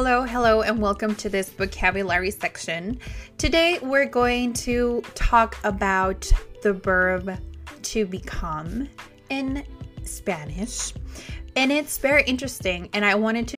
Hello, hello, and welcome to this vocabulary section. Today we're going to talk about the verb to become in Spanish. And it's very interesting, and I wanted to.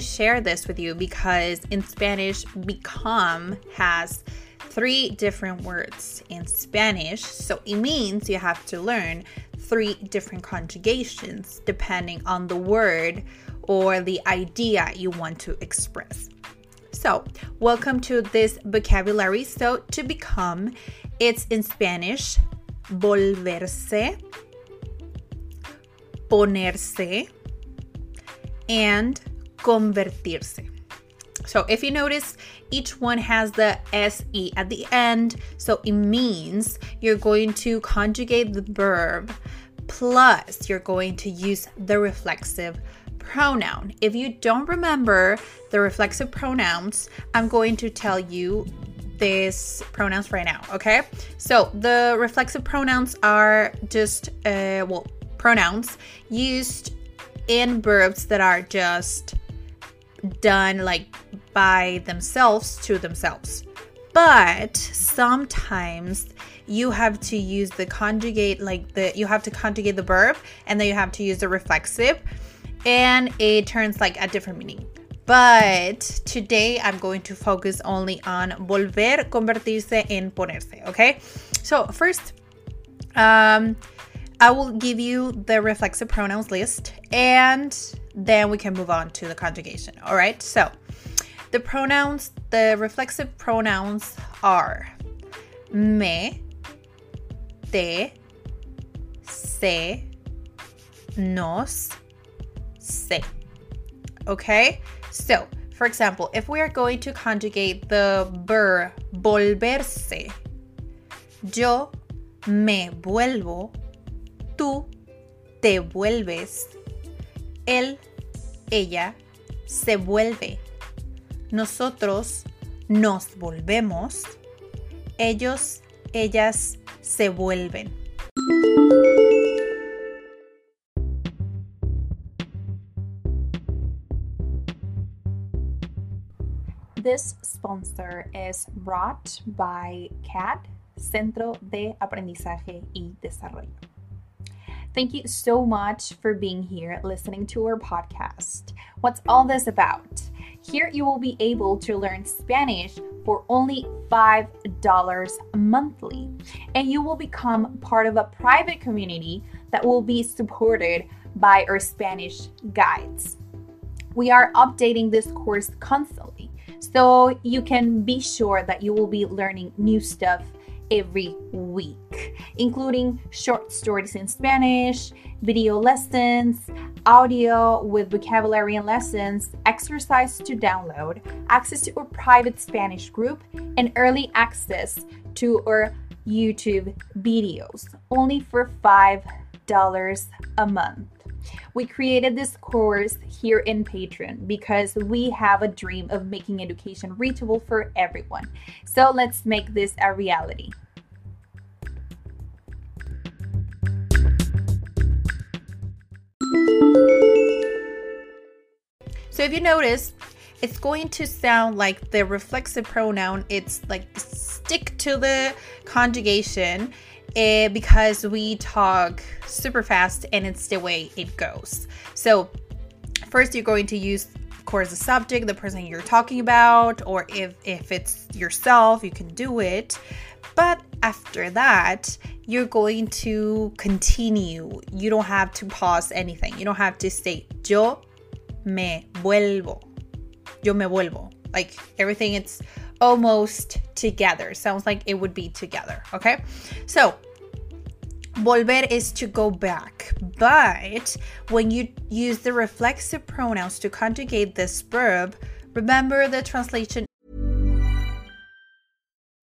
Share this with you because in Spanish, become has three different words in Spanish. So it means you have to learn three different conjugations depending on the word or the idea you want to express. So, welcome to this vocabulary. So, to become, it's in Spanish volverse, ponerse, and convertirse. So if you notice, each one has the SE at the end. So it means you're going to conjugate the verb plus you're going to use the reflexive pronoun. If you don't remember the reflexive pronouns, I'm going to tell you these pronouns right now, okay? So the reflexive pronouns are just, uh, well, pronouns used in verbs that are just done like by themselves to themselves. But sometimes you have to use the conjugate, like the you have to conjugate the verb and then you have to use the reflexive, and it turns like a different meaning. But today I'm going to focus only on volver, convertirse, en ponerse. Okay, so first, um, I will give you the reflexive pronouns list and then we can move on to the conjugation. All right, so the pronouns, the reflexive pronouns are me, te, se, nos, se. Okay, so for example, if we are going to conjugate the verb volverse, yo me vuelvo, tú te vuelves, él, ella se vuelve. Nosotros nos volvemos. Ellos, ellas se vuelven. This sponsor is brought by CAD, Centro de Aprendizaje y Desarrollo. Thank you so much for being here listening to our podcast. What's all this about? Here you will be able to learn Spanish for only $5 monthly, and you will become part of a private community that will be supported by our Spanish guides. We are updating this course constantly, so you can be sure that you will be learning new stuff every week, including short stories in Spanish, video lessons, audio with vocabulary and lessons, exercise to download, access to our private Spanish group, and early access to our YouTube videos, only for $5 a month. We created this course here in Patreon because we have a dream of making education reachable for everyone. So let's make this a reality. So if you notice, it's going to sound like the reflexive pronoun, it's like stick to the conjugation eh, because we talk super fast and it's the way it goes. So first you're going to use of course the subject, the person you're talking about, or if if it's yourself, you can do it. But after that, you're going to continue. You don't have to pause anything. You don't have to say yo me vuelvo. Yo me vuelvo. Like everything it's almost together. Sounds like it would be together, okay? So, volver is to go back. But when you use the reflexive pronouns to conjugate this verb, remember the translation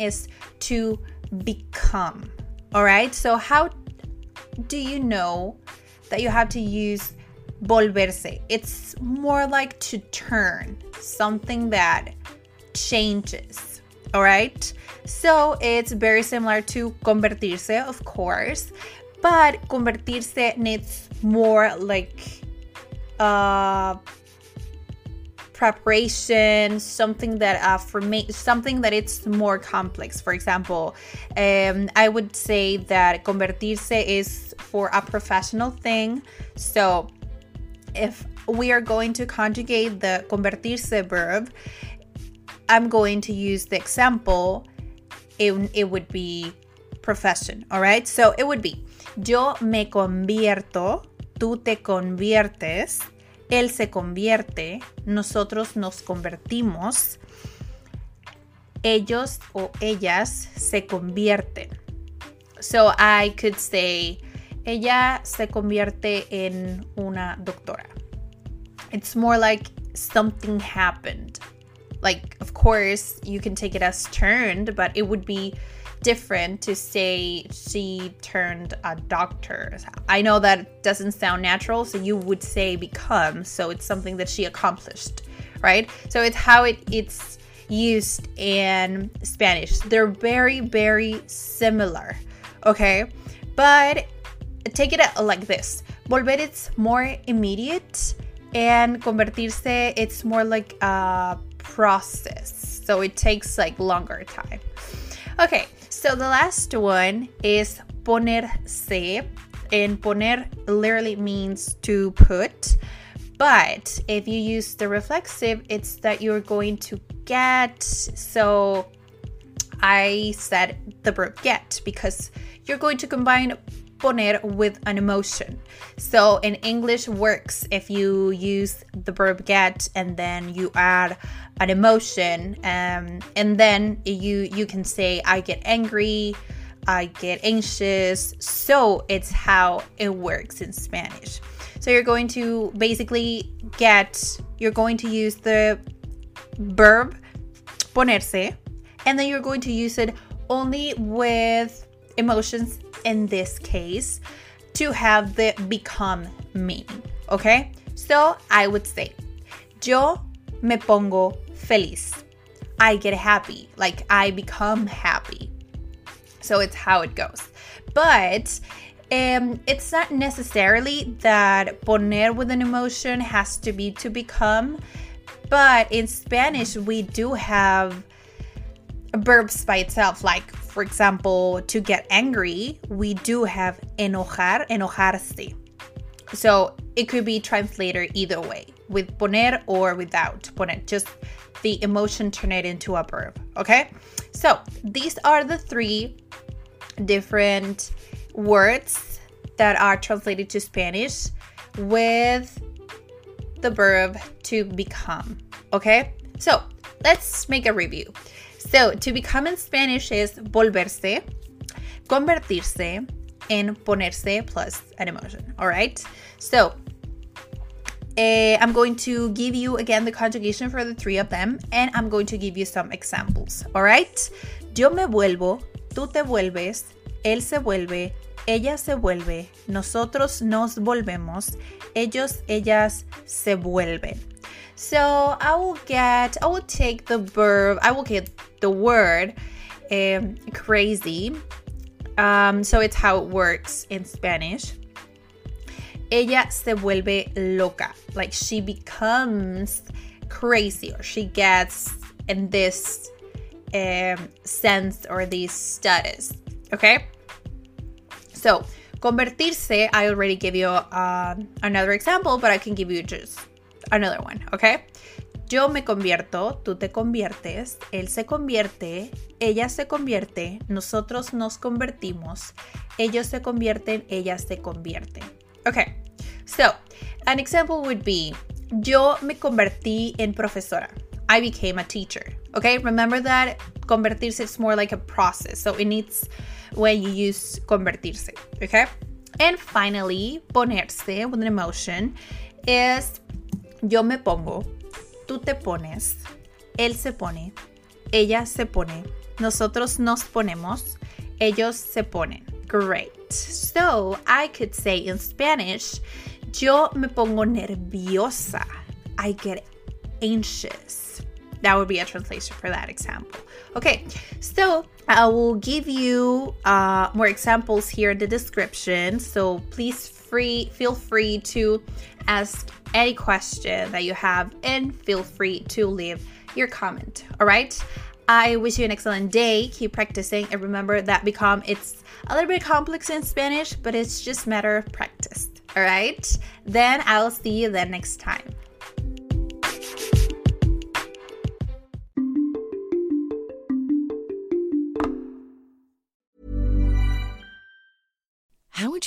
Is to become. All right? So how do you know that you have to use volverse? It's more like to turn, something that changes. All right? So it's very similar to convertirse, of course, but convertirse needs more like uh preparation something that uh for me something that it's more complex. For example um i would say that convertirse is for a professional thing. So if we are going to conjugate the convertirse verb i'm going to use the example it, it would be profession all right? So it would be yo me convierto tú te conviertes él se convierte, nosotros nos convertimos, ellos o ellas se convierten. So I could say, ella se convierte en una doctora. It's more like something happened. Like, of course, you can take it as turned, but it would be different to say she turned a doctor. I know that doesn't sound natural, so you would say become. So it's something that she accomplished, right? So it's how it it's used in Spanish. They're very very similar, okay? But take it like this. Volver it's more immediate and convertirse it's more like a process. So it takes like longer time. Okay, so the last one is ponerse. And poner literally means to put. But if you use the reflexive, it's that you're going to get. So I said the verb get because you're going to combine poner with an emotion. So in English works if you use the verb get and then you add an emotion um, and then you you can say I get angry, I get anxious. So it's how it works in Spanish. So you're going to basically get you're going to use the verb ponerse and then you're going to use it only with emotions in this case to have the become meaning. Okay? So I would say, yo me pongo feliz. I get happy, like I become happy. So it's how it goes. But um, it's not necessarily that poner with an emotion has to be to become, but in Spanish, we do have verbs by itself, like for example, to get angry, we do have enojar, enojarse. So it could be translated either way, with poner or without poner. Just the emotion turn it into a verb. Okay? So these are the three different words that are translated to Spanish with the verb to become. Okay? So let's make a review. So, to become in Spanish is volverse, convertirse, and ponerse plus an emotion. All right. So, uh, I'm going to give you again the conjugation for the three of them, and I'm going to give you some examples. All right. Yo me vuelvo, tú te vuelves, él se vuelve, ella se vuelve, nosotros nos volvemos, ellos, ellas se vuelven. So I will get, I will take the verb, I will get the word um, crazy. Um, so it's how it works in Spanish. Ella se vuelve loca. Like she becomes crazy or she gets in this um, sense or this status. Okay? So, convertirse, I already gave you uh, another example, but I can give you just another one. Okay? Yo me convierto, tú te conviertes, él se convierte, ella se convierte, nosotros nos convertimos, ellos se convierten, ellas se convierten. Okay, so an example would be Yo me convertí en profesora. I became a teacher. Okay, remember that convertirse is more like a process. So it needs when you use convertirse. Okay, and finally, ponerse with an emotion is yo me pongo, tú te pones, él se pone, ella se pone, nosotros nos ponemos, ellos se ponen. Great. So I could say in Spanish, yo me pongo nerviosa. I get anxious. That would be a translation for that example. Okay, so I will give you uh, more examples here in the description. So please free feel free to ask any question that you have and feel free to leave your comment. All right. I wish you an excellent day. Keep practicing and remember that become it's a little bit complex in Spanish, but it's just matter of practice. All right. Then I'll see you then next time.